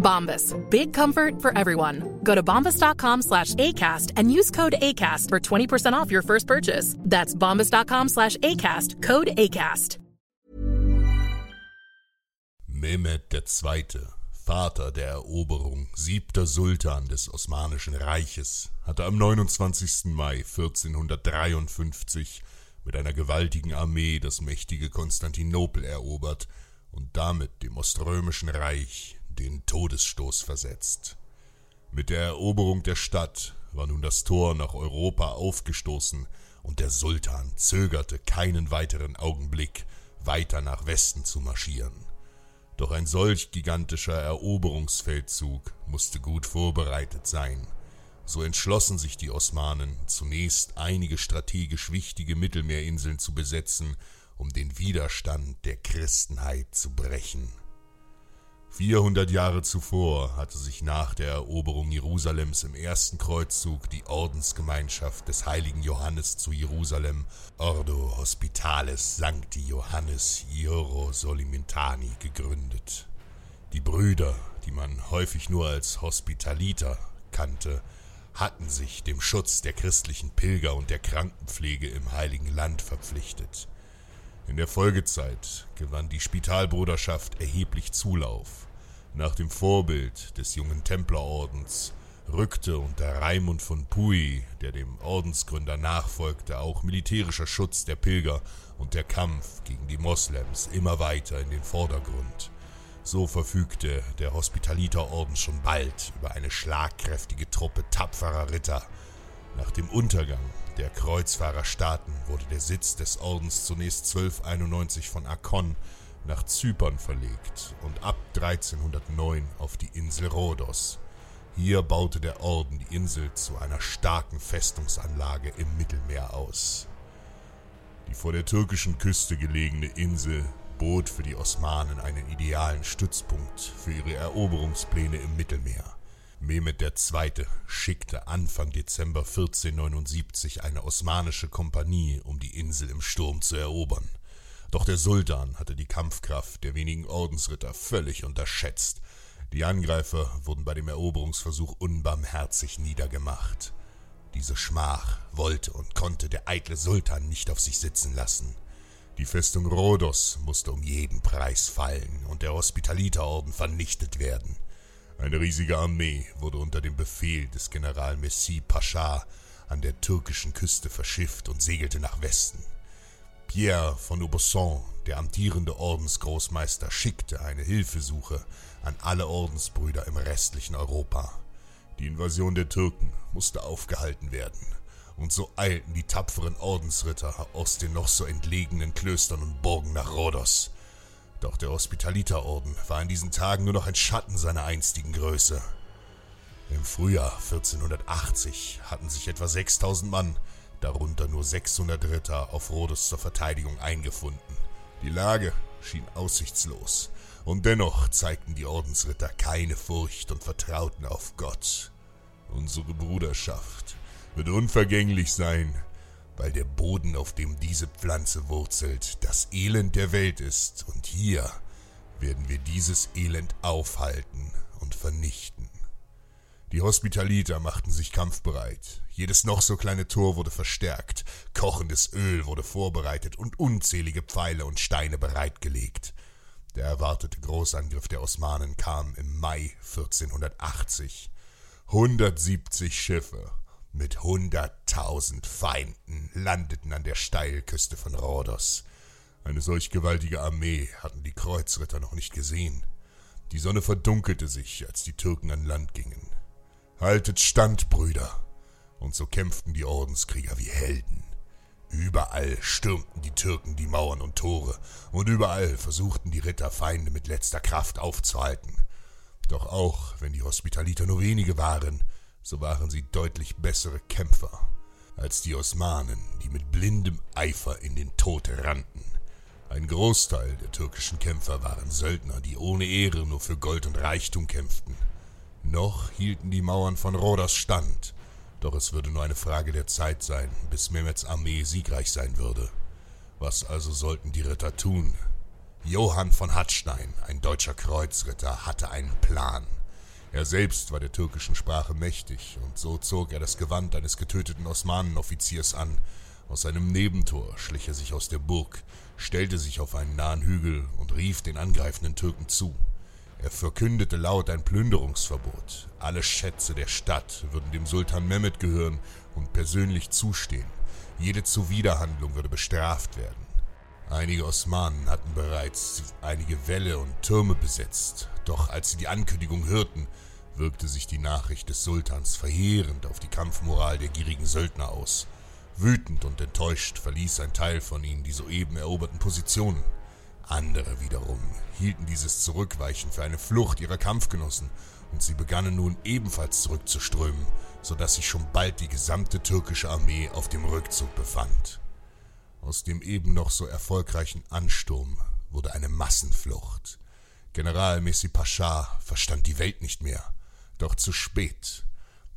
Bombas. Big comfort for everyone. Go to bombas.com slash ACAST and use code ACAST for 20% off your first purchase. That's bombas.com slash ACAST. Code ACAST. Mehmed II., Vater der Eroberung, siebter Sultan des Osmanischen Reiches, hatte am 29. Mai 1453 mit einer gewaltigen Armee das mächtige Konstantinopel erobert und damit dem Oströmischen Reich den Todesstoß versetzt. Mit der Eroberung der Stadt war nun das Tor nach Europa aufgestoßen, und der Sultan zögerte keinen weiteren Augenblick, weiter nach Westen zu marschieren. Doch ein solch gigantischer Eroberungsfeldzug musste gut vorbereitet sein. So entschlossen sich die Osmanen, zunächst einige strategisch wichtige Mittelmeerinseln zu besetzen, um den Widerstand der Christenheit zu brechen. 400 Jahre zuvor hatte sich nach der Eroberung Jerusalems im ersten Kreuzzug die Ordensgemeinschaft des heiligen Johannes zu Jerusalem, Ordo Hospitalis Sancti Johannes Hierosolimitani, gegründet. Die Brüder, die man häufig nur als Hospitaliter kannte, hatten sich dem Schutz der christlichen Pilger und der Krankenpflege im heiligen Land verpflichtet. In der Folgezeit gewann die Spitalbruderschaft erheblich Zulauf. Nach dem Vorbild des jungen Templerordens rückte unter Raimund von Puy, der dem Ordensgründer nachfolgte, auch militärischer Schutz der Pilger und der Kampf gegen die Moslems immer weiter in den Vordergrund. So verfügte der Hospitaliterorden schon bald über eine schlagkräftige Truppe tapferer Ritter. Nach dem Untergang der Kreuzfahrerstaaten wurde der Sitz des Ordens zunächst 1291 von Akkon nach Zypern verlegt und ab 1309 auf die Insel Rhodos. Hier baute der Orden die Insel zu einer starken Festungsanlage im Mittelmeer aus. Die vor der türkischen Küste gelegene Insel bot für die Osmanen einen idealen Stützpunkt für ihre Eroberungspläne im Mittelmeer. Mehmed II. schickte Anfang Dezember 1479 eine osmanische Kompanie, um die Insel im Sturm zu erobern. Doch der Sultan hatte die Kampfkraft der wenigen Ordensritter völlig unterschätzt. Die Angreifer wurden bei dem Eroberungsversuch unbarmherzig niedergemacht. Diese Schmach wollte und konnte der eitle Sultan nicht auf sich sitzen lassen. Die Festung Rhodos musste um jeden Preis fallen und der Hospitaliterorden vernichtet werden. Eine riesige Armee wurde unter dem Befehl des General Messi Pascha an der türkischen Küste verschifft und segelte nach Westen. Pierre von Aubusson, der amtierende Ordensgroßmeister, schickte eine Hilfesuche an alle Ordensbrüder im restlichen Europa. Die Invasion der Türken musste aufgehalten werden, und so eilten die tapferen Ordensritter aus den noch so entlegenen Klöstern und Burgen nach Rhodos, doch der Hospitaliterorden war in diesen Tagen nur noch ein Schatten seiner einstigen Größe. Im Frühjahr 1480 hatten sich etwa 6000 Mann, darunter nur 600 Ritter, auf Rhodos zur Verteidigung eingefunden. Die Lage schien aussichtslos, und dennoch zeigten die Ordensritter keine Furcht und vertrauten auf Gott. Unsere Bruderschaft wird unvergänglich sein, weil der Boden, auf dem diese Pflanze wurzelt, das Elend der Welt ist, und hier werden wir dieses Elend aufhalten und vernichten. Die Hospitaliter machten sich kampfbereit. Jedes noch so kleine Tor wurde verstärkt, kochendes Öl wurde vorbereitet und unzählige Pfeile und Steine bereitgelegt. Der erwartete Großangriff der Osmanen kam im Mai 1480. 170 Schiffe mit hunderttausend Feinden landeten an der Steilküste von Rhodos. Eine solch gewaltige Armee hatten die Kreuzritter noch nicht gesehen. Die Sonne verdunkelte sich, als die Türken an Land gingen. Haltet stand, Brüder! Und so kämpften die Ordenskrieger wie Helden. Überall stürmten die Türken die Mauern und Tore, und überall versuchten die Ritter Feinde mit letzter Kraft aufzuhalten. Doch auch wenn die Hospitaliter nur wenige waren, so waren sie deutlich bessere Kämpfer als die Osmanen, die mit blindem Eifer in den Tod rannten. Ein Großteil der türkischen Kämpfer waren Söldner, die ohne Ehre nur für Gold und Reichtum kämpften. Noch hielten die Mauern von Rhodos stand, doch es würde nur eine Frage der Zeit sein, bis Mehmeds Armee siegreich sein würde. Was also sollten die Ritter tun? Johann von Hattstein, ein deutscher Kreuzritter, hatte einen Plan. Er selbst war der türkischen Sprache mächtig, und so zog er das Gewand eines getöteten Osmanenoffiziers an. Aus seinem Nebentor schlich er sich aus der Burg, stellte sich auf einen nahen Hügel und rief den angreifenden Türken zu. Er verkündete laut ein Plünderungsverbot. Alle Schätze der Stadt würden dem Sultan Mehmed gehören und persönlich zustehen. Jede Zuwiderhandlung würde bestraft werden. Einige Osmanen hatten bereits einige Wälle und Türme besetzt, doch als sie die Ankündigung hörten, wirkte sich die Nachricht des Sultans verheerend auf die Kampfmoral der gierigen Söldner aus. Wütend und enttäuscht verließ ein Teil von ihnen die soeben eroberten Positionen. Andere wiederum hielten dieses Zurückweichen für eine Flucht ihrer Kampfgenossen, und sie begannen nun ebenfalls zurückzuströmen, so dass sich schon bald die gesamte türkische Armee auf dem Rückzug befand. Aus dem eben noch so erfolgreichen Ansturm wurde eine Massenflucht. General Messi Pascha verstand die Welt nicht mehr, doch zu spät.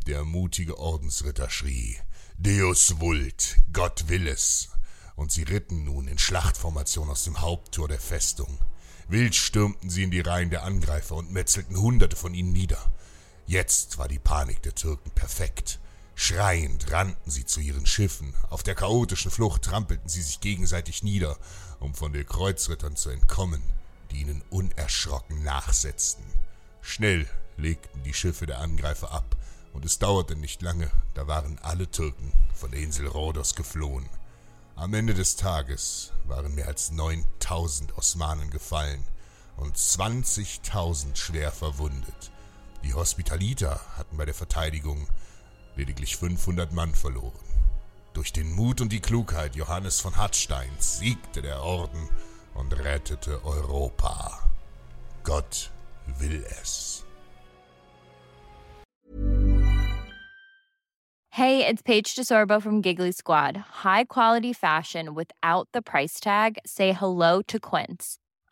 Der mutige Ordensritter schrie Deus vult, Gott will es, und sie ritten nun in Schlachtformation aus dem Haupttor der Festung. Wild stürmten sie in die Reihen der Angreifer und metzelten Hunderte von ihnen nieder. Jetzt war die Panik der Türken perfekt. Schreiend rannten sie zu ihren Schiffen. Auf der chaotischen Flucht trampelten sie sich gegenseitig nieder, um von den Kreuzrittern zu entkommen, die ihnen unerschrocken nachsetzten. Schnell legten die Schiffe der Angreifer ab, und es dauerte nicht lange, da waren alle Türken von der Insel Rhodos geflohen. Am Ende des Tages waren mehr als 9000 Osmanen gefallen und 20.000 schwer verwundet. Die Hospitaliter hatten bei der Verteidigung lediglich 500 Mann verloren. Durch den Mut und die Klugheit Johannes von Hattsteins siegte der Orden und rettete Europa. Gott will es. Hey, it's Paige DeSorbo from Giggly Squad. High quality fashion without the price tag. Say hello to Quince.